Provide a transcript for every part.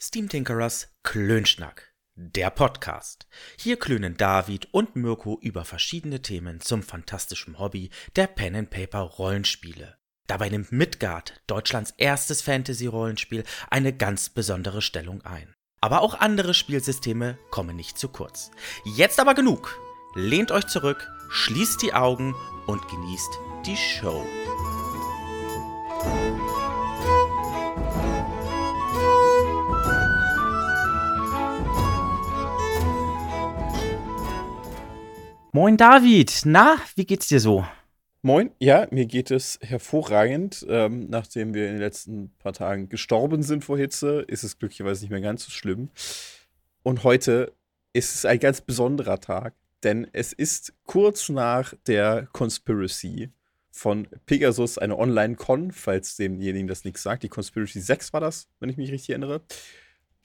Steam Tinkerers Klönschnack, der Podcast. Hier klönen David und Mirko über verschiedene Themen zum fantastischen Hobby der Pen and Paper Rollenspiele. Dabei nimmt Midgard, Deutschlands erstes Fantasy-Rollenspiel, eine ganz besondere Stellung ein. Aber auch andere Spielsysteme kommen nicht zu kurz. Jetzt aber genug. Lehnt euch zurück, schließt die Augen und genießt die Show. Moin David, na, wie geht's dir so? Moin, ja, mir geht es hervorragend. Ähm, nachdem wir in den letzten paar Tagen gestorben sind vor Hitze, ist es glücklicherweise nicht mehr ganz so schlimm. Und heute ist es ein ganz besonderer Tag, denn es ist kurz nach der Conspiracy von Pegasus, eine Online-Con, falls demjenigen das nichts sagt. Die Conspiracy 6 war das, wenn ich mich richtig erinnere.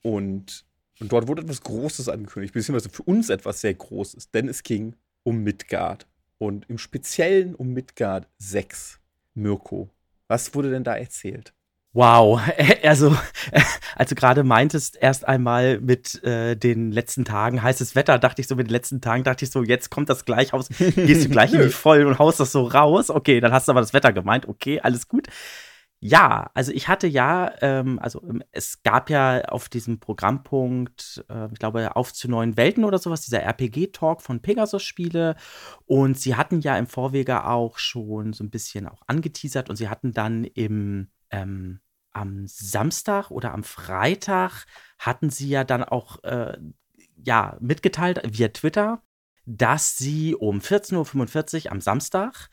Und, und dort wurde etwas Großes angekündigt, beziehungsweise für uns etwas sehr Großes, denn es ging um Midgard. Und im Speziellen um Midgard 6. Mirko, was wurde denn da erzählt? Wow, also als du gerade meintest, erst einmal mit äh, den letzten Tagen heißes Wetter, dachte ich so, mit den letzten Tagen dachte ich so, jetzt kommt das gleich aus, gehst du gleich in die Vollen und haust das so raus. Okay, dann hast du aber das Wetter gemeint, okay, alles gut. Ja, also ich hatte ja, ähm, also ähm, es gab ja auf diesem Programmpunkt, äh, ich glaube, auf zu neuen Welten oder sowas, dieser RPG-Talk von Pegasus-Spiele. Und sie hatten ja im Vorwege auch schon so ein bisschen auch angeteasert und sie hatten dann im, ähm, am Samstag oder am Freitag hatten sie ja dann auch, äh, ja, mitgeteilt via Twitter, dass sie um 14.45 Uhr am Samstag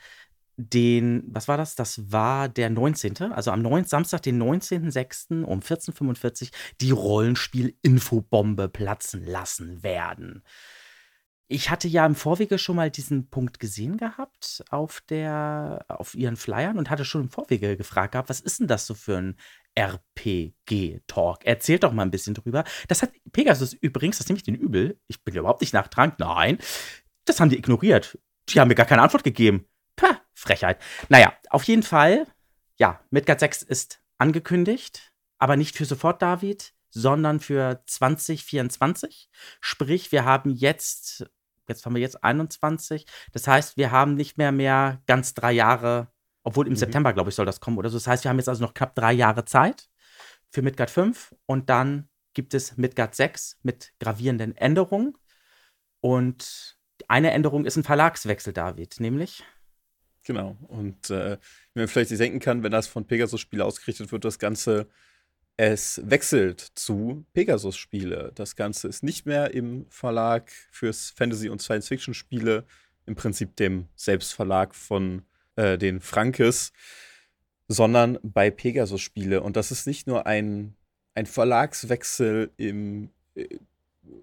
den, was war das? Das war der 19., also am 9, Samstag, den 19.06. um 14.45 Uhr die Rollenspiel-Infobombe platzen lassen werden. Ich hatte ja im Vorwege schon mal diesen Punkt gesehen gehabt auf der, auf ihren Flyern und hatte schon im Vorwege gefragt gehabt, was ist denn das so für ein RPG-Talk? Erzählt doch mal ein bisschen drüber. Das hat Pegasus übrigens, das nehme ich den übel, ich bin überhaupt nicht nachtragend, nein, das haben die ignoriert. Die haben mir gar keine Antwort gegeben. Frechheit. Naja, auf jeden Fall, ja, Midgard 6 ist angekündigt, aber nicht für sofort, David, sondern für 2024. Sprich, wir haben jetzt, jetzt haben wir jetzt 21. Das heißt, wir haben nicht mehr mehr ganz drei Jahre, obwohl im mhm. September, glaube ich, soll das kommen oder so. Das heißt, wir haben jetzt also noch knapp drei Jahre Zeit für Midgard 5 und dann gibt es Midgard 6 mit gravierenden Änderungen. Und eine Änderung ist ein Verlagswechsel, David, nämlich Genau. Und äh, wie man vielleicht sich denken kann, wenn das von Pegasus-Spiele ausgerichtet wird, das Ganze, es wechselt zu Pegasus-Spiele. Das Ganze ist nicht mehr im Verlag fürs Fantasy- und Science-Fiction-Spiele, im Prinzip dem Selbstverlag von äh, den Frankes, sondern bei Pegasus-Spiele. Und das ist nicht nur ein, ein Verlagswechsel im äh,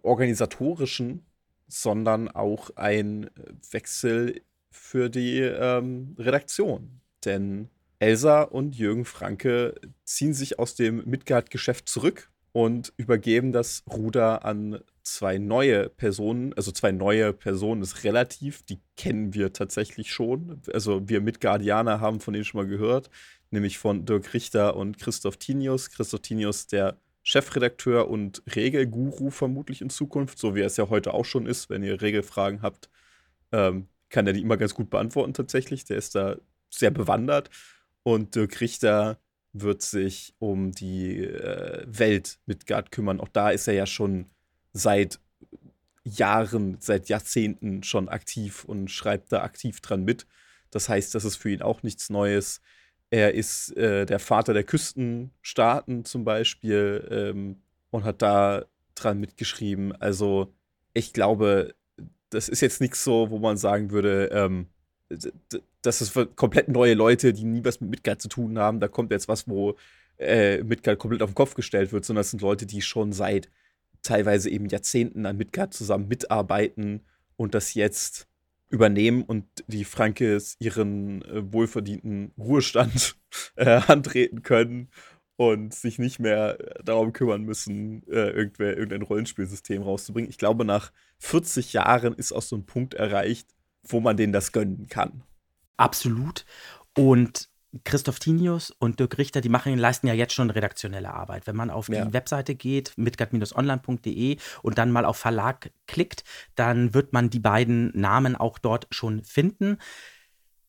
organisatorischen, sondern auch ein Wechsel für die ähm, Redaktion. Denn Elsa und Jürgen Franke ziehen sich aus dem Midgard-Geschäft zurück und übergeben das Ruder an zwei neue Personen. Also zwei neue Personen ist relativ, die kennen wir tatsächlich schon. Also wir Midgardianer haben von denen schon mal gehört, nämlich von Dirk Richter und Christoph Tinius. Christoph Tinius, der Chefredakteur und Regelguru vermutlich in Zukunft, so wie er es ja heute auch schon ist, wenn ihr Regelfragen habt. Ähm, kann er die immer ganz gut beantworten tatsächlich. Der ist da sehr bewandert. Und Dirk Richter wird sich um die äh, Welt Midgard kümmern. Auch da ist er ja schon seit Jahren, seit Jahrzehnten schon aktiv und schreibt da aktiv dran mit. Das heißt, das ist für ihn auch nichts Neues. Er ist äh, der Vater der Küstenstaaten zum Beispiel ähm, und hat da dran mitgeschrieben. Also ich glaube, das ist jetzt nichts so, wo man sagen würde, ähm, das ist für komplett neue Leute, die nie was mit Midgard zu tun haben. Da kommt jetzt was, wo äh, Midgard komplett auf den Kopf gestellt wird, sondern das sind Leute, die schon seit teilweise eben Jahrzehnten an Midgard zusammen mitarbeiten und das jetzt übernehmen und die Frankes ihren äh, wohlverdienten Ruhestand äh, antreten können und sich nicht mehr darum kümmern müssen, äh, irgendwer, irgendein Rollenspielsystem rauszubringen. Ich glaube, nach 40 Jahren ist auch so ein Punkt erreicht, wo man denen das gönnen kann. Absolut. Und Christoph Tinius und Dirk Richter, die machen, leisten ja jetzt schon redaktionelle Arbeit. Wenn man auf die Ja. Webseite geht, midgard-online.de und dann mal auf Verlag klickt, dann wird man die beiden Namen auch dort schon finden.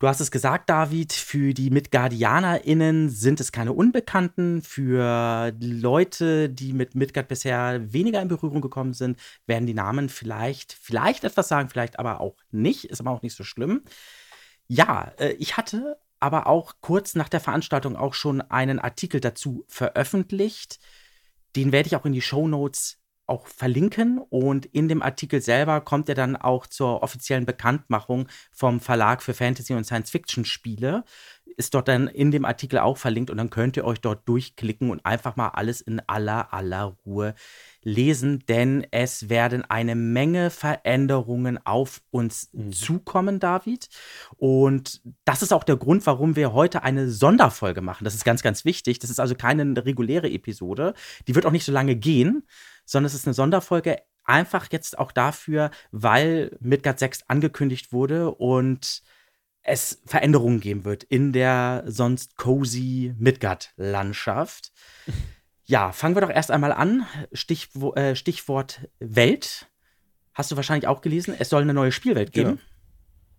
Du hast es gesagt, David, für die MidgardianerInnen sind es keine Unbekannten. Für Leute, die mit Midgard bisher weniger in Berührung gekommen sind, werden die Namen vielleicht, vielleicht etwas sagen, vielleicht aber auch nicht. Ist aber auch nicht so schlimm. Ja, äh, ich hatte aber auch kurz nach der Veranstaltung auch schon einen Artikel dazu veröffentlicht. Den werde ich auch in die Show Notes auch verlinken und in dem Artikel selber kommt er dann auch zur offiziellen Bekanntmachung vom Verlag für Fantasy und Science Fiction Spiele. Ist dort dann in dem Artikel auch verlinkt und dann könnt ihr euch dort durchklicken und einfach mal alles in aller, aller Ruhe lesen, denn es werden eine Menge Veränderungen auf uns Mhm. zukommen, David. Und das ist auch der Grund, warum wir heute eine Sonderfolge machen. Das ist ganz, ganz wichtig. Das ist also keine reguläre Episode. Die wird auch nicht so lange gehen, sondern es ist eine Sonderfolge einfach jetzt auch dafür, weil Midgard 6 angekündigt wurde und es Veränderungen geben wird in der sonst cozy Midgard-Landschaft. Ja, fangen wir doch erst einmal an. Stichwo äh, Stichwort Welt. Hast du wahrscheinlich auch gelesen, es soll eine neue Spielwelt geben. Genau.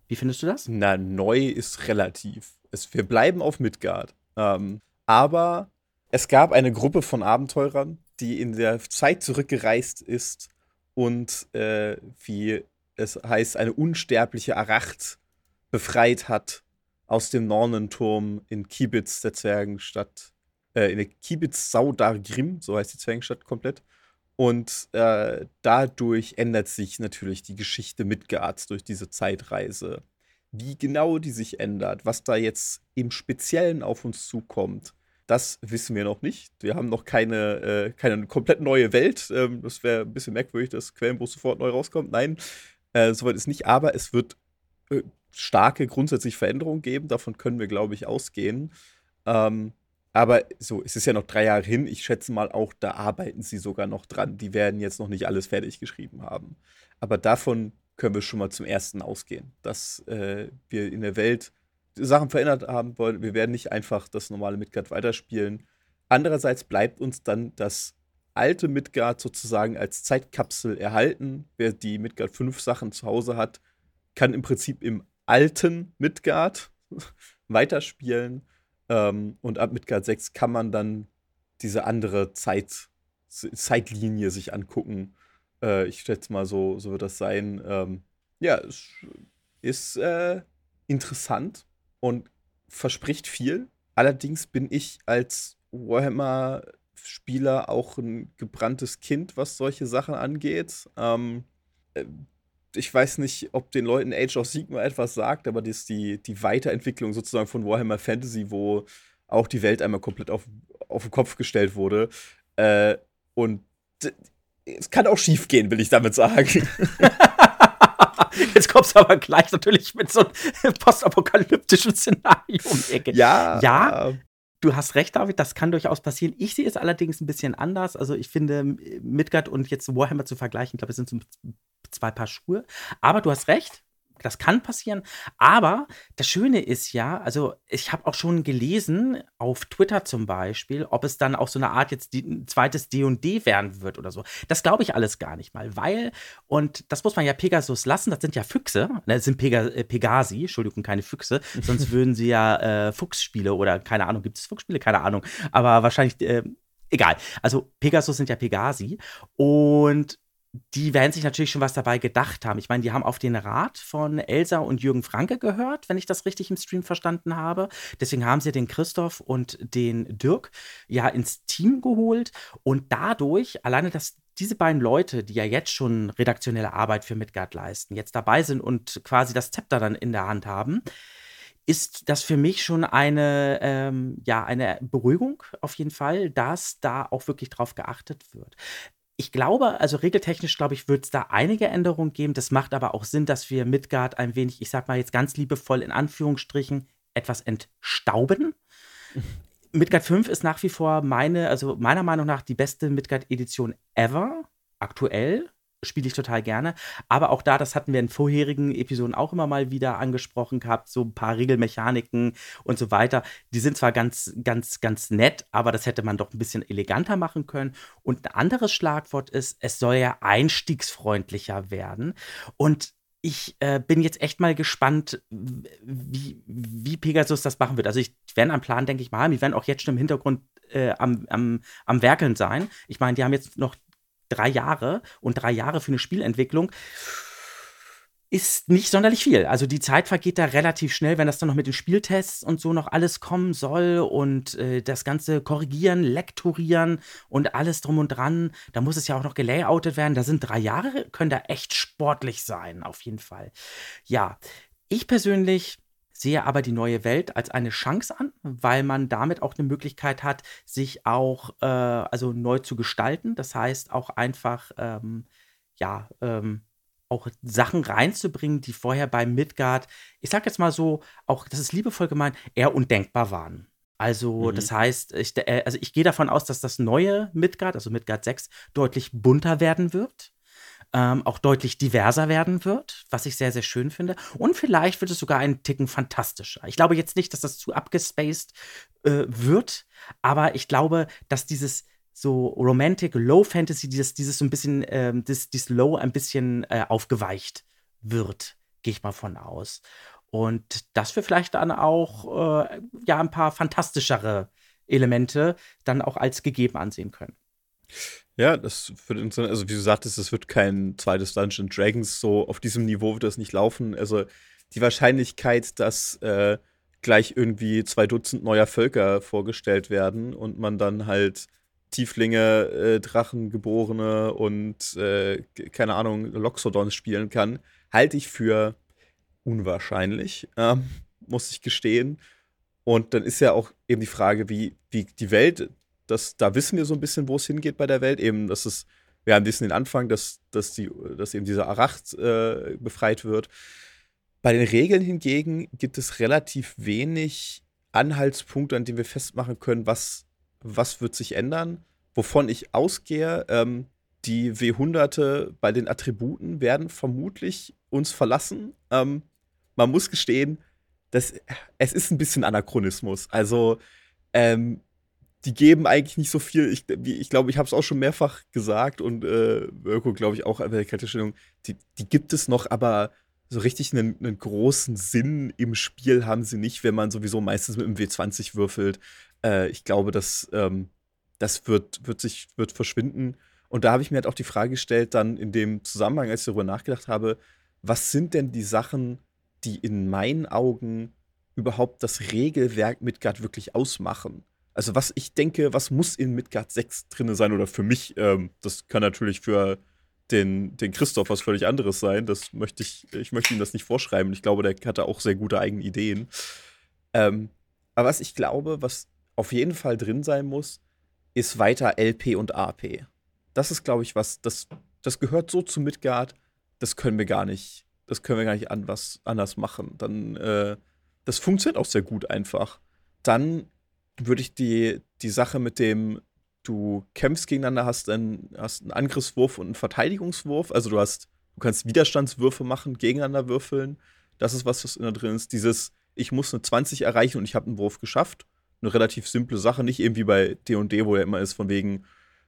Wie findest du das? Na, neu ist relativ. Es, wir bleiben auf Midgard. Ähm, aber es gab eine Gruppe von Abenteurern, die in der Zeit zurückgereist ist und, äh, wie es heißt, eine unsterbliche Aracht befreit hat aus dem Nornenturm in Kibitz, der Zwergenstadt. Äh, in der Kibitz Saudargrim, so heißt die Zwergenstadt komplett. Und äh, dadurch ändert sich natürlich die Geschichte Midgards durch diese Zeitreise. Wie genau die sich ändert, was da jetzt im Speziellen auf uns zukommt, das wissen wir noch nicht. Wir haben noch keine, äh, keine komplett neue Welt. Ähm, das wäre ein bisschen merkwürdig, dass Quellenbuch sofort neu rauskommt. Nein, äh, soweit ist nicht. Aber es wird äh, starke grundsätzliche Veränderungen geben. Davon können wir, glaube ich, ausgehen. Ähm, aber so, es ist ja noch drei Jahre hin. Ich schätze mal auch, da arbeiten sie sogar noch dran. Die werden jetzt noch nicht alles fertig geschrieben haben. Aber davon können wir schon mal zum ersten ausgehen, dass äh, wir in der Welt Sachen verändert haben wollen. Wir werden nicht einfach das normale Midgard weiterspielen. Andererseits bleibt uns dann das alte Midgard sozusagen als Zeitkapsel erhalten. Wer die Midgard 5 Sachen zu Hause hat, kann im Prinzip im alten Midgard weiterspielen. Ähm, und ab Midgard 6 kann man dann diese andere Zeit, Zeitlinie sich angucken. Äh, ich schätze mal, so, so wird das sein. Ähm, ja, es ist äh, interessant und verspricht viel. Allerdings bin ich als Warhammer-Spieler auch ein gebranntes Kind, was solche Sachen angeht. Ähm, äh, ich weiß nicht, ob den Leuten Age of Sigma etwas sagt, aber das ist die, die Weiterentwicklung sozusagen von Warhammer Fantasy, wo auch die Welt einmal komplett auf, auf den Kopf gestellt wurde. Äh, und es kann auch schief gehen, will ich damit sagen. Jetzt kommst du aber gleich natürlich mit so einem postapokalyptischen Szenario um die Ecke. ja. Ja. Du hast recht, David, das kann durchaus passieren. Ich sehe es allerdings ein bisschen anders. Also ich finde, Midgard und jetzt Warhammer zu vergleichen, ich glaube, es sind so zwei Paar Schuhe. Aber du hast recht, das kann passieren. Aber das Schöne ist ja, also ich habe auch schon gelesen, auf Twitter zum Beispiel, ob es dann auch so eine Art jetzt ein zweites D&D werden wird oder so. Das glaube ich alles gar nicht mal, weil, und das muss man ja Pegasus lassen, das sind ja Füchse, ne, das sind Pega, äh, Pegasi, Entschuldigung, keine Füchse, sonst würden sie ja äh, Fuchsspiele oder keine Ahnung, gibt es Fuchsspiele? Keine Ahnung, aber wahrscheinlich, äh, egal. Also Pegasus sind ja Pegasi und die werden sich natürlich schon was dabei gedacht haben. Ich meine, die haben auf den Rat von Elsa und Jürgen Franke gehört, wenn ich das richtig im Stream verstanden habe. Deswegen haben sie den Christoph und den Dirk ja ins Team geholt und dadurch, alleine dass diese beiden Leute, die ja jetzt schon redaktionelle Arbeit für Midgard leisten, jetzt dabei sind und quasi das Zepter dann in der Hand haben, ist das für mich schon eine, ähm, ja, eine Beruhigung auf jeden Fall, dass da auch wirklich drauf geachtet wird. Ich glaube, also regeltechnisch, glaube ich, wird es da einige Änderungen geben. Das macht aber auch Sinn, dass wir Midgard ein wenig, ich sag mal jetzt ganz liebevoll in Anführungsstrichen, etwas entstauben. Midgard 5 ist nach wie vor meine, also meiner Meinung nach die beste Midgard-Edition ever, aktuell. Spiele ich total gerne. Aber auch da, das hatten wir in vorherigen Episoden auch immer mal wieder angesprochen gehabt, so ein paar Regelmechaniken und so weiter. Die sind zwar ganz, ganz, ganz nett, aber das hätte man doch ein bisschen eleganter machen können. Und ein anderes Schlagwort ist, es soll ja einstiegsfreundlicher werden. Und ich äh, bin jetzt echt mal gespannt, wie, wie Pegasus das machen wird. Also ich werde einen Plan, denke ich mal, haben. Die werden auch jetzt schon im Hintergrund äh, am, am, am Werkeln sein. Ich meine, die haben jetzt noch drei Jahre und drei Jahre für eine Spielentwicklung ist nicht sonderlich viel. Also die Zeit vergeht da relativ schnell, wenn das dann noch mit den Spieltests und so noch alles kommen soll und äh, das Ganze korrigieren, lektorieren und alles drum und dran. Da muss es ja auch noch gelayoutet werden. Da sind drei Jahre, können da echt sportlich sein, auf jeden Fall. Ja, ich persönlich sehe aber die neue Welt als eine Chance an, weil man damit auch eine Möglichkeit hat, sich auch äh, also neu zu gestalten. Das heißt auch einfach, ähm, ja, ähm, auch Sachen reinzubringen, die vorher bei Midgard, ich sag jetzt mal so, auch, das ist liebevoll gemeint, eher undenkbar waren. Also, mhm. das heißt, ich, äh, also ich gehe davon aus, dass das neue Midgard, also Midgard 6, deutlich bunter werden wird ähm, auch deutlich diverser werden wird, was ich sehr, sehr schön finde. Und vielleicht wird es sogar einen Ticken fantastischer. Ich glaube jetzt nicht, dass das zu abgespaced äh, wird, aber ich glaube, dass dieses so Romantic Low Fantasy, dieses, dieses so ein bisschen, ähm, das, dieses Low ein bisschen äh, aufgeweicht wird, gehe ich mal von aus. Und dass wir vielleicht dann auch äh, ja ein paar fantastischere Elemente dann auch als gegeben ansehen können. Ja, das wird. Also, wie du sagtest, es wird kein zweites Dungeon Dragons. So auf diesem Niveau wird das nicht laufen. Also, die Wahrscheinlichkeit, dass äh, gleich irgendwie zwei Dutzend neuer Völker vorgestellt werden und man dann halt Tieflinge, äh, Drachengeborene und äh, keine Ahnung, Loxodons spielen kann, halte ich für unwahrscheinlich, ähm, muss ich gestehen. Und dann ist ja auch eben die Frage, wie, wie die Welt das, da wissen wir so ein bisschen, wo es hingeht bei der Welt. Eben, dass es, wir haben diesen Anfang, dass, dass, die, dass eben dieser Aracht äh, befreit wird. Bei den Regeln hingegen gibt es relativ wenig Anhaltspunkte, an denen wir festmachen können, was, was wird sich ändern. Wovon ich ausgehe, ähm, die W-Hunderte bei den Attributen werden vermutlich uns verlassen. Ähm, man muss gestehen, dass, es ist ein bisschen Anachronismus. Also, ähm, die geben eigentlich nicht so viel. Ich glaube, ich, glaub, ich habe es auch schon mehrfach gesagt und äh, Mirko, glaube ich, auch bei der Kältestellung. Die, die gibt es noch, aber so richtig einen, einen, großen Sinn im Spiel haben sie nicht, wenn man sowieso meistens mit dem W20 würfelt. Äh, ich glaube, das, ähm, das wird, wird sich wird verschwinden. Und da habe ich mir halt auch die Frage gestellt, dann in dem Zusammenhang, als ich darüber nachgedacht habe, was sind denn die Sachen, die in meinen Augen überhaupt das Regelwerk Midgard wirklich ausmachen? Also was ich denke, was muss in Midgard 6 drin sein oder für mich, ähm, das kann natürlich für den, den Christoph was völlig anderes sein. Das möchte ich, ich möchte ihm das nicht vorschreiben. Ich glaube, der hatte auch sehr gute eigene Ideen. Ähm, aber was ich glaube, was auf jeden Fall drin sein muss, ist weiter LP und AP. Das ist, glaube ich, was, das, das gehört so zu Midgard, das können wir gar nicht, das können wir gar nicht an was anders machen. Dann, äh, das funktioniert auch sehr gut einfach. Dann würde ich die, die Sache mit dem, du kämpfst gegeneinander, hast einen, hast einen Angriffswurf und einen Verteidigungswurf. Also du hast, du kannst Widerstandswürfe machen, gegeneinander würfeln. Das ist was, was da drin ist. Dieses, ich muss eine 20 erreichen und ich habe einen Wurf geschafft. Eine relativ simple Sache, nicht irgendwie bei D&D, wo ja immer ist von wegen,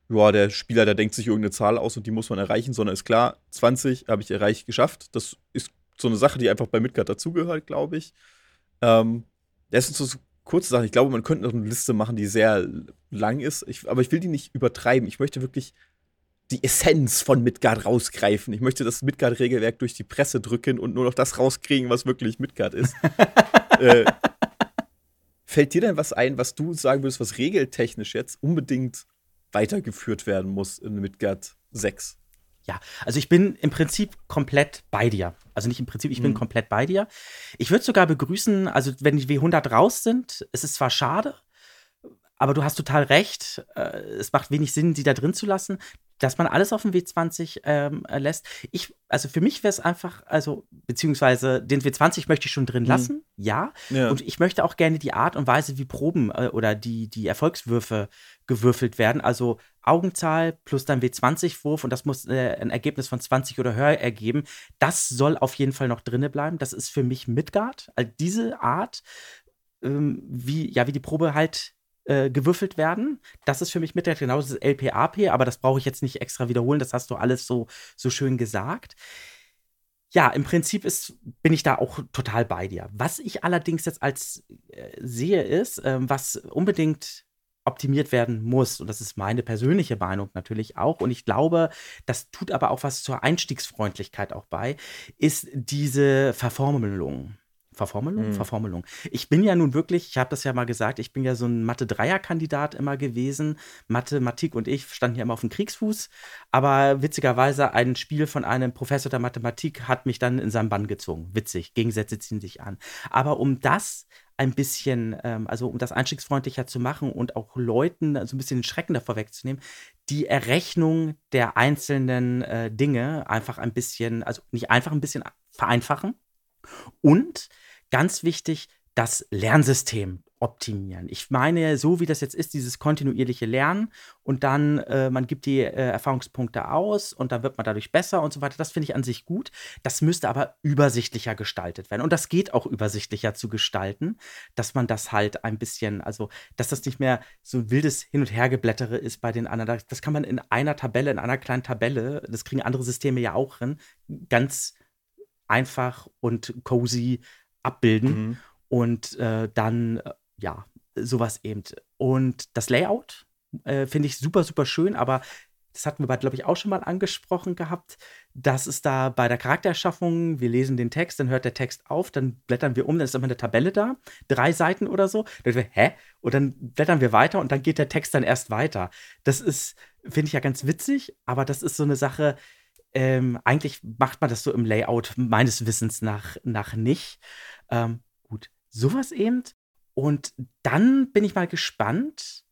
ja, der Spieler, der denkt sich irgendeine Zahl aus und die muss man erreichen, sondern ist klar, 20 habe ich erreicht, geschafft. Das ist so eine Sache, die einfach bei Midgard dazugehört, glaube ich. Ähm, das sind so kurze Sachen. Ich glaube, man könnte noch eine Liste machen, die sehr lang ist. Ich, aber ich will die nicht übertreiben. Ich möchte wirklich die Essenz von Midgard rausgreifen. Ich möchte das Midgard-Regelwerk durch die Presse drücken und nur noch das rauskriegen, was wirklich Midgard ist. äh, fällt dir denn was ein, was du sagen würdest, was regeltechnisch jetzt unbedingt weitergeführt werden muss in Midgard 6? Ja, also ich bin im Prinzip komplett bei dir. Also nicht im Prinzip, ich bin mhm. komplett bei dir. Ich würde sogar begrüßen, also wenn die W100 raus sind, es ist zwar schade, aber du hast total recht. Äh, es macht wenig Sinn, sie da drin zu lassen, dass man alles auf dem W20 ähm, lässt. Ich, also für mich wäre es einfach, also, beziehungsweise den W20 möchte ich schon drin mhm. lassen, mhm. ja. ja. Und ich möchte auch gerne die Art und Weise, wie Proben äh, oder die, die Erfolgswürfe gewürfelt werden. Also Augenzahl plus dann W20-Wurf und das muss äh, ein Ergebnis von 20 oder höher ergeben. Das soll auf jeden Fall noch drinne bleiben. Das ist für mich Midgard. Also diese Art, ähm, wie, ja, wie die Probe halt äh, gewürfelt werden. Das ist für mich mit der genau das LPAP, aber das brauche ich jetzt nicht extra wiederholen. Das hast du alles so, so schön gesagt. Ja, im Prinzip ist, bin ich da auch total bei dir. Was ich allerdings jetzt als äh, sehe, ist, äh, was unbedingt optimiert werden muss, und das ist meine persönliche Meinung natürlich auch, und ich glaube, das tut aber auch was zur Einstiegsfreundlichkeit auch bei, ist diese Verformelung. Verformelung? Mhm. Verformelung. Ich bin ja nun wirklich, ich habe das ja mal gesagt, ich bin ja so ein Mathe-Dreier-Kandidat immer gewesen. Mathematik und ich standen ja immer auf dem Kriegsfuß. Aber witzigerweise, ein Spiel von einem Professor der Mathematik hat mich dann in seinen Bann gezogen. Witzig, Gegensätze ziehen sich an. Aber um das ein bisschen, ähm, also um das einstiegsfreundlicher zu machen und auch Leuten so also ein bisschen den Schrecken davor wegzunehmen, die Errechnung der einzelnen äh, Dinge einfach ein bisschen, also nicht einfach ein bisschen vereinfachen und Ganz wichtig, das Lernsystem optimieren. Ich meine, so wie das jetzt ist, dieses kontinuierliche Lernen und dann äh, man gibt die äh, Erfahrungspunkte aus und dann wird man dadurch besser und so weiter. Das finde ich an sich gut. Das müsste aber übersichtlicher gestaltet werden. Und das geht auch übersichtlicher zu gestalten, dass man das halt ein bisschen, also dass das nicht mehr so ein wildes Hin- und Hergeblättere ist bei den anderen. Das kann man in einer Tabelle, in einer kleinen Tabelle, das kriegen andere Systeme ja auch hin, ganz einfach und cozy abbilden mhm. und äh, dann, äh, ja, sowas eben. Und das Layout äh, finde ich super, super schön, aber das hatten wir, glaube ich, auch schon mal angesprochen gehabt, dass es da bei der Charaktererschaffung, wir lesen den Text, dann hört der Text auf, dann blättern wir um, dann ist immer eine Tabelle da, drei Seiten oder so. Dann wir, hä? Und dann blättern wir weiter und dann geht der Text dann erst weiter. Das ist, finde ich ja ganz witzig, aber das ist so eine Sache, ähm, eigentlich macht man das so im Layout meines Wissens nach, nach nicht. Ähm, gut, sowas eben. Und dann bin ich mal gespannt,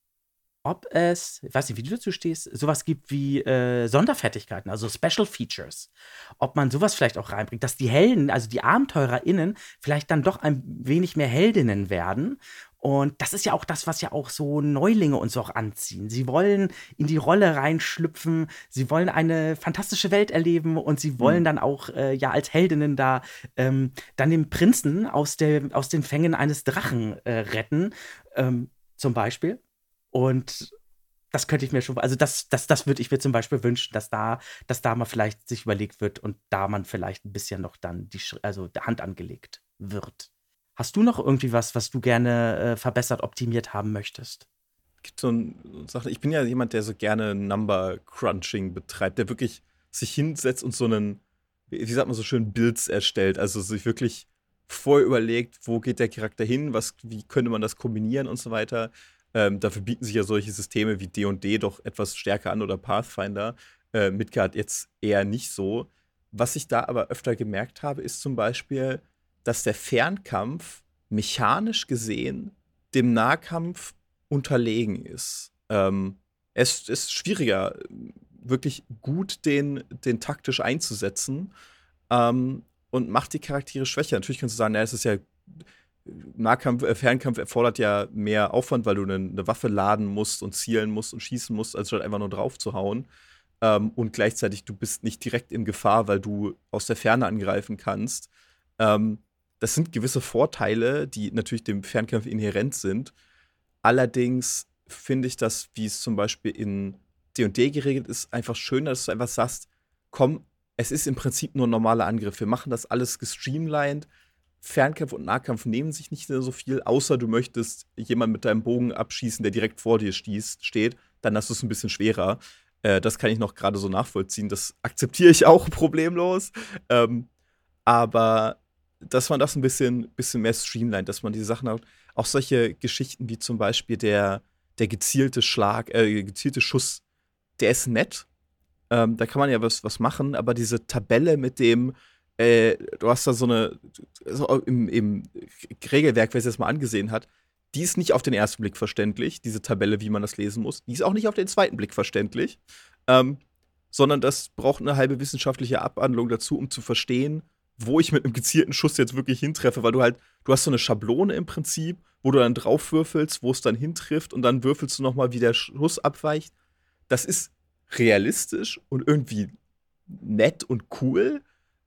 ob es, ich weiß nicht, wie du dazu stehst, sowas gibt wie äh, Sonderfertigkeiten, also Special Features. Ob man sowas vielleicht auch reinbringt, dass die Helden, also die AbenteurerInnen, vielleicht dann doch ein wenig mehr Heldinnen werden und das ist ja auch das, was ja auch so Neulinge uns auch anziehen. Sie wollen in die Rolle reinschlüpfen, sie wollen eine fantastische Welt erleben und sie wollen mhm. dann auch äh, ja als Heldinnen da ähm, dann den Prinzen aus, der, aus den Fängen eines Drachen äh, retten, ähm, zum Beispiel. Und das könnte ich mir schon, also das, das, das würde ich mir zum Beispiel wünschen, dass da, dass da mal vielleicht sich überlegt wird und da man vielleicht ein bisschen noch dann die, also die Hand angelegt wird. Hast du noch irgendwie was, was du gerne äh, verbessert, optimiert haben möchtest? Gibt so eine Sache, ich bin ja jemand, der so gerne Number Crunching betreibt, der wirklich sich hinsetzt und so einen, wie sagt man so schön, Builds erstellt. Also sich wirklich vorher überlegt, wo geht der Charakter hin, was, wie könnte man das kombinieren und so weiter. Ähm, dafür bieten sich ja solche Systeme wie D&D doch etwas stärker an oder Pathfinder. Äh, Midgard jetzt eher nicht so. Was ich da aber öfter gemerkt habe, ist zum Beispiel, dass der Fernkampf mechanisch gesehen dem Nahkampf unterlegen ist. Ähm, es ist schwieriger, wirklich gut den, den taktisch einzusetzen ähm, und macht die Charaktere schwächer. Natürlich kannst du sagen, na, es ist ja Nahkampf, äh, Fernkampf erfordert ja mehr Aufwand, weil du eine, eine, Waffe laden musst und zielen musst und schießen musst, als statt einfach nur drauf zu hauen. Ähm, und gleichzeitig, du bist nicht direkt in Gefahr, weil du aus der Ferne angreifen kannst. Ähm, das sind gewisse Vorteile, die natürlich dem Fernkampf inhärent sind. Allerdings finde ich das, wie es zum Beispiel in D&D geregelt ist, einfach schön, dass du einfach sagst, komm, es ist im Prinzip nur ein normaler Angriff. Wir machen das alles gestreamlined. Fernkampf und Nahkampf nehmen sich nicht so viel, außer du möchtest jemanden mit deinem Bogen abschießen, der direkt vor dir stießt, steht, dann hast du es ein bisschen schwerer. Äh, das kann ich noch gerade so nachvollziehen. Das akzeptiere ich auch problemlos. Ähm, aber dass man das ein bisschen, bisschen mehr streamlined, dass man diese Sachen auch, auch solche Geschichten wie zum Beispiel der, der gezielte Schlag, äh, gezielte Schuss, der ist nett. Ähm, da kann man ja was, was machen, aber diese Tabelle mit dem, äh, du hast da so eine, so im, im Regelwerk, wer es jetzt mal angesehen hat, Die ist nicht auf den ersten Blick verständlich, diese Tabelle, wie man das lesen muss. Die ist auch nicht auf den zweiten Blick verständlich. Ähm, sondern das braucht eine halbe wissenschaftliche Abhandlung dazu, um zu verstehen, wo ich mit einem gezielten Schuss jetzt wirklich hintreffe, weil du halt, du hast so eine Schablone im Prinzip, wo du dann drauf würfelst, wo es dann hintrifft und dann würfelst du nochmal, wie der Schuss abweicht. Das ist realistisch und irgendwie nett und cool.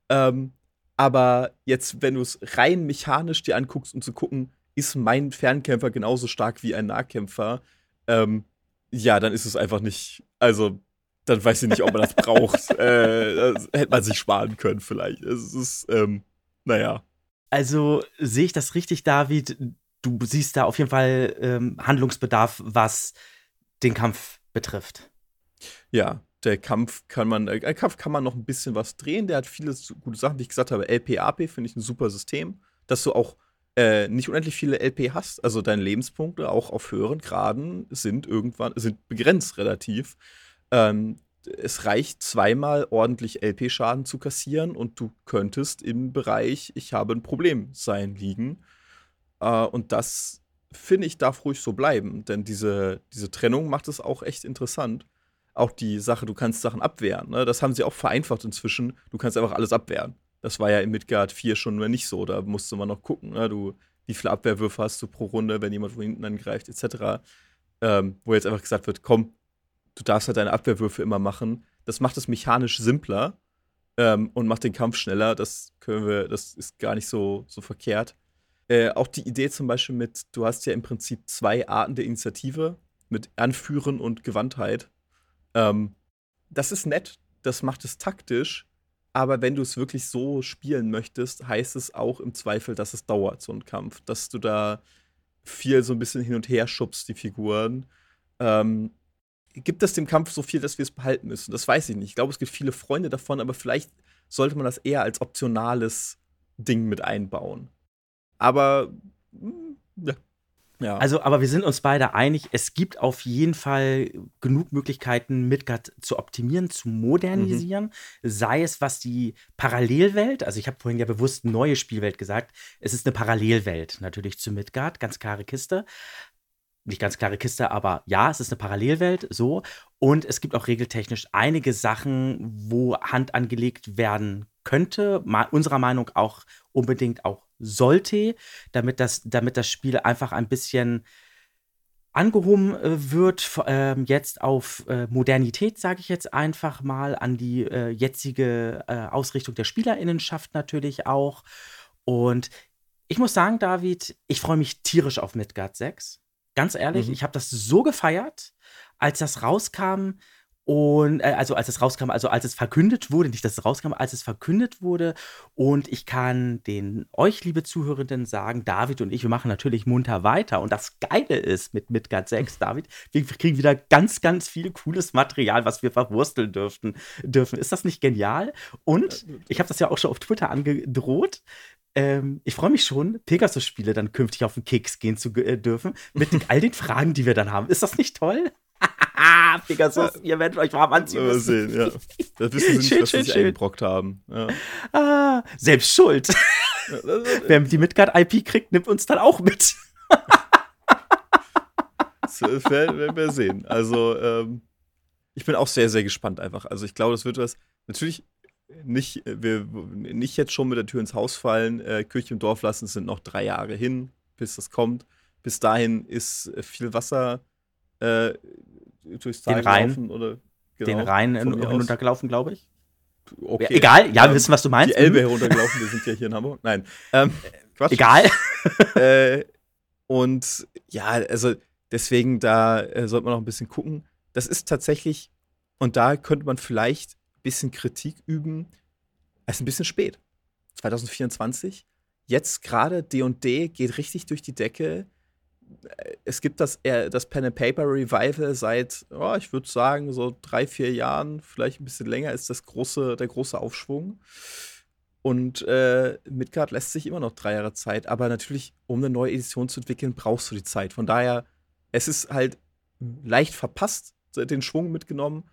Ähm, aber jetzt, wenn du es rein mechanisch dir anguckst, um zu gucken, ist mein Fernkämpfer genauso stark wie ein Nahkämpfer, ähm, ja, dann ist es einfach nicht. Also, dann weiß ich nicht, ob man das braucht. äh, das hätte man sich sparen können, vielleicht. Es ist, ähm, naja. Also sehe ich das richtig, David? Du siehst da auf jeden Fall ähm, Handlungsbedarf, was den Kampf betrifft. Ja, der Kampf kann man, äh, Kampf kann man noch ein bisschen was drehen. Der hat viele gute Sachen, wie ich gesagt habe. LP-AP finde ich ein super System, dass du auch äh, nicht unendlich viele LP hast. Also deine Lebenspunkte auch auf höheren Graden sind irgendwann, sind begrenzt relativ. Ähm, es reicht zweimal ordentlich LP-Schaden zu kassieren und du könntest im Bereich, ich habe ein Problem sein liegen. Äh, und das finde ich darf ruhig so bleiben, denn diese, diese Trennung macht es auch echt interessant. Auch die Sache, du kannst Sachen abwehren. Ne? Das haben sie auch vereinfacht inzwischen. Du kannst einfach alles abwehren. Das war ja in Midgard 4 schon mal nicht so. Da musste man noch gucken, ne? du, wie viele Abwehrwürfe hast du pro Runde, wenn jemand von hinten angreift, etc. Ähm, wo jetzt einfach gesagt wird, komm, du darfst halt deine Abwehrwürfe immer machen. Das macht es mechanisch simpler ähm, und macht den Kampf schneller. Das können wir, das ist gar nicht so, so verkehrt. Äh, auch die Idee zum Beispiel mit, du hast ja im Prinzip zwei Arten der Initiative mit Anführen und Gewandtheit. Ähm, das ist nett, das macht es taktisch, aber wenn du es wirklich so spielen möchtest, heißt es auch im Zweifel, dass es dauert, so ein Kampf. Dass du da viel so ein bisschen hin und her schubst, die Figuren. Ähm, gibt es dem Kampf so viel, dass wir es behalten müssen? Das weiß ich nicht. Ich glaube, es gibt viele Freunde davon, aber vielleicht sollte man das eher als optionales Ding mit einbauen. Aber hm, ja. ja. Also, aber wir sind uns beide einig, es gibt auf jeden Fall genug Möglichkeiten, Midgard zu optimieren, zu modernisieren. Mhm. Sei es was die Parallelwelt, also ich habe vorhin ja bewusst neue Spielwelt gesagt. Es ist eine Parallelwelt natürlich zu Midgard, ganz klare Kiste nicht ganz klare Kiste, aber ja, es ist eine Parallelwelt, so. Und es gibt auch regeltechnisch einige Sachen, wo Hand angelegt werden könnte, unserer Meinung auch unbedingt auch sollte, damit das, damit das Spiel einfach ein bisschen angehoben äh, wird, äh, jetzt auf äh, Modernität, sage ich jetzt einfach mal, an die äh, jetzige äh, Ausrichtung der Spielerinnenschaft natürlich auch. Und ich muss sagen, David, ich freue mich tierisch auf Midgard 6. Ganz ehrlich, mhm. ich habe das so gefeiert, als das rauskam und äh, also als es rauskam, also als es verkündet wurde, nicht dass es rauskam, als es verkündet wurde. Und ich kann den euch, liebe Zuhörenden, sagen, David und ich, wir machen natürlich munter weiter. Und das Geile ist mit Midgard 6, David, wir kriegen wieder ganz, ganz viel cooles Material, was wir verwursteln dürften, dürfen. Ist das nicht genial? Und ich habe das ja auch schon auf Twitter angedroht ähm, ich freue mich schon, Pegasus-Spiele dann künftig auf den Keks gehen zu äh, dürfen, mit all den Fragen, die wir dann haben. Ist das nicht toll? Pegasus, ihr werdet euch warm anziehen. Mal sehen, ja. Das wissen sie nicht, was sie sich eingebrockt haben. Ja. Ah, selbst schuld. Wer die Midgard-IP kriegt, nimmt uns dann auch mit. das werden wir sehen. Also, ähm, ich bin auch sehr, sehr gespannt einfach. Also, ich glaube, das wird was. Natürlich nicht, wir, nicht jetzt schon mit der Tür ins Haus fallen, äh, Kirche im Dorf lassen, es sind noch drei Jahre hin, bis das kommt. Bis dahin ist äh, viel Wasser äh, durchs Tal den Rhein, gelaufen oder genau, den Rhein hinuntergelaufen, glaube ich. Okay. Ja, egal, ja, wir ähm, wissen, was du meinst. Die Elbe mhm. heruntergelaufen, wir sind ja hier in Hamburg. Nein. Ähm, Quatsch. Egal. äh, und ja, also deswegen, da äh, sollte man noch ein bisschen gucken. Das ist tatsächlich, und da könnte man vielleicht bisschen Kritik üben. Es ist ein bisschen spät. 2024. Jetzt gerade D&D geht richtig durch die Decke. Es gibt das, das Pen and Paper Revival seit, oh, ich würde sagen, so drei, vier Jahren, vielleicht ein bisschen länger, ist das große, der große Aufschwung. Und äh, Midgard lässt sich immer noch drei Jahre Zeit. Aber natürlich, um eine neue Edition zu entwickeln, brauchst du die Zeit. Von daher, es ist halt leicht verpasst, den Schwung mitgenommen.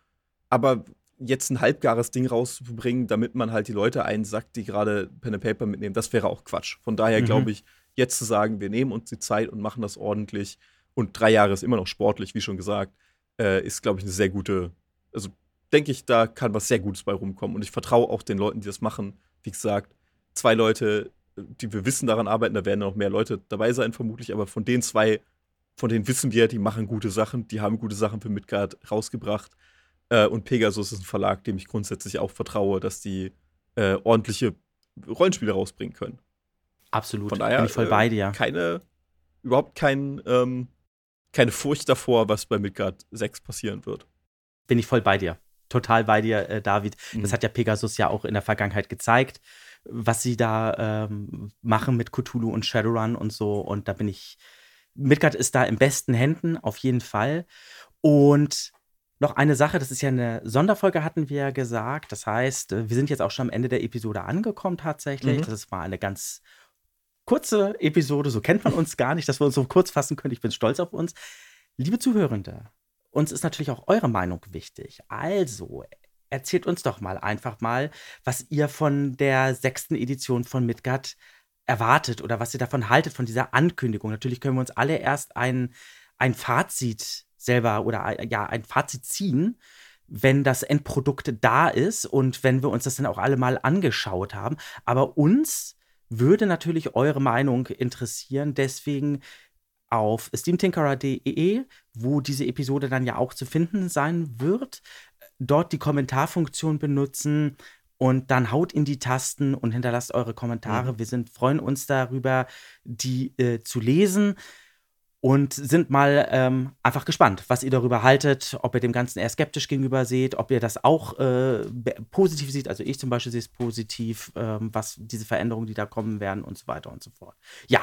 Aber jetzt ein halbgares Ding rauszubringen, damit man halt die Leute einsackt, die gerade Pen and Paper mitnehmen, das wäre auch Quatsch. Von daher mhm. glaube ich, jetzt zu sagen, wir nehmen uns die Zeit und machen das ordentlich und drei Jahre ist immer noch sportlich, wie schon gesagt, äh, ist, glaube ich, eine sehr gute, also denke ich, da kann was sehr Gutes bei rumkommen. Und ich vertraue auch den Leuten, die das machen. Wie gesagt, zwei Leute, die wir wissen, daran arbeiten, da werden noch mehr Leute dabei sein, vermutlich, aber von den zwei, von denen wissen wir, die machen gute Sachen, die haben gute Sachen für Midgard rausgebracht. Äh, und Pegasus ist ein Verlag, dem ich grundsätzlich auch vertraue, dass die äh, ordentliche Rollenspiele rausbringen können. Absolut. Von daher bin ich voll bei dir. Äh, keine, überhaupt kein, ähm, keine Furcht davor, was bei Midgard 6 passieren wird. Bin ich voll bei dir. Total bei dir, äh, David. Mhm. Das hat ja Pegasus ja auch in der Vergangenheit gezeigt, was sie da ähm, machen mit Cthulhu und Shadowrun und so. Und da bin ich. Midgard ist da in besten Händen, auf jeden Fall. Und noch eine Sache, das ist ja eine Sonderfolge, hatten wir ja gesagt. Das heißt, äh, wir sind jetzt auch schon am Ende der Episode angekommen tatsächlich. Mhm. Das war eine ganz kurze Episode, so kennt man uns gar nicht, dass wir uns so kurz fassen können. Ich bin stolz auf uns. Liebe Zuhörende, uns ist natürlich auch eure Meinung wichtig. Also, erzählt uns doch mal einfach mal, was ihr von der sechsten Edition von Midgard erwartet oder was ihr davon haltet, von dieser Ankündigung. Natürlich können wir uns alle erst ein, ein Fazit selber oder ja, ein Fazit ziehen, wenn das Endprodukt da ist und wenn wir uns das dann auch alle mal angeschaut haben. Aber uns würde natürlich eure Meinung interessieren. Deswegen auf steamtinkerer.de, wo diese Episode dann ja auch zu finden sein wird, dort die Kommentarfunktion benutzen und dann haut in die Tasten und hinterlasst eure Kommentare. Mhm. Wir sind, freuen uns darüber, die äh, zu lesen und sind mal ähm, einfach gespannt, was ihr darüber haltet, ob ihr dem Ganzen eher skeptisch gegenüber seht, ob ihr das auch äh, positiv seht. Also ich zum Beispiel sehe es positiv, ähm, was diese Veränderungen, die da kommen werden und so weiter und so fort. Ja,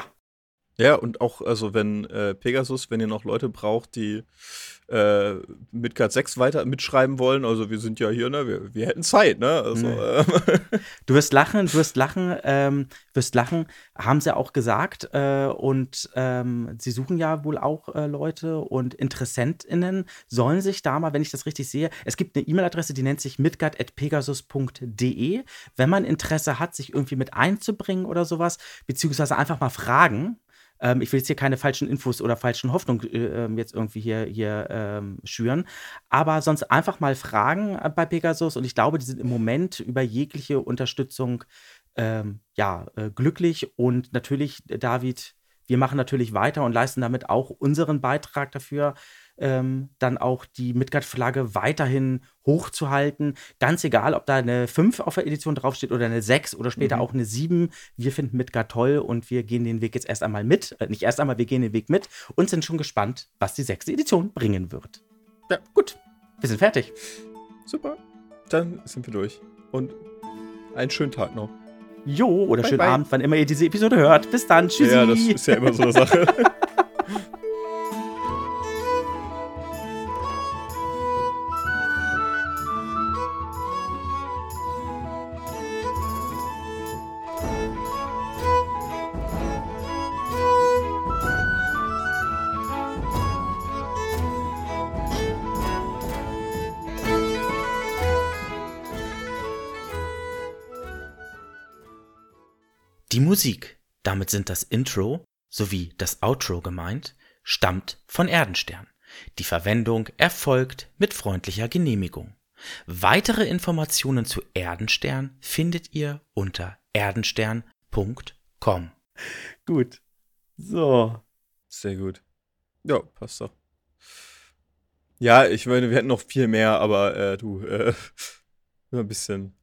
ja, und auch, also wenn äh, Pegasus, wenn ihr noch Leute braucht, die äh, mit Cat 6 weiter mitschreiben wollen, also wir sind ja hier, ne, wir, wir hätten Zeit, ne? Also, nee. äh. Du wirst lachen, du wirst lachen, ähm, wirst lachen, haben sie auch gesagt. Äh, und ähm, sie suchen ja wohl auch äh, Leute und InteressentInnen sollen sich da mal, wenn ich das richtig sehe, es gibt eine E-Mail-Adresse, die nennt sich midgard.pegasus.de. Wenn man Interesse hat, sich irgendwie mit einzubringen oder sowas, beziehungsweise einfach mal fragen, ähm, ich will jetzt hier keine falschen Infos oder falschen Hoffnungen äh, ähm, jetzt irgendwie hier, hier ähm, schüren. Aber sonst einfach mal fragen äh, bei Pegasus. Und ich glaube, die sind im Moment über jegliche Unterstützung ähm, ja, äh, glücklich. Und natürlich, David, wir machen natürlich weiter und leisten damit auch unseren Beitrag dafür, ähm, dann auch die Midgard-Flagge weiterhin hochzuhalten. Ganz egal, ob da eine 5 auf der Edition draufsteht oder eine 6 oder später mhm. auch eine 7. Wir finden Midgard toll und wir gehen den Weg jetzt erst einmal mit. Äh, nicht erst einmal, wir gehen den Weg mit und sind schon gespannt, was die sechste Edition bringen wird. Ja, gut. Wir sind fertig. Super. Dann sind wir durch. Und einen schönen Tag noch. Jo, oder bye, schönen bye. Abend, wann immer ihr diese Episode hört. Bis dann. Tschüssi. Ja, das ist ja immer so eine Sache. Musik, damit sind das Intro sowie das Outro gemeint, stammt von Erdenstern. Die Verwendung erfolgt mit freundlicher Genehmigung. Weitere Informationen zu Erdenstern findet ihr unter erdenstern.com. Gut. So. Sehr gut. Ja, passt doch. Ja, ich meine, wir hätten noch viel mehr, aber äh, du, äh, ein bisschen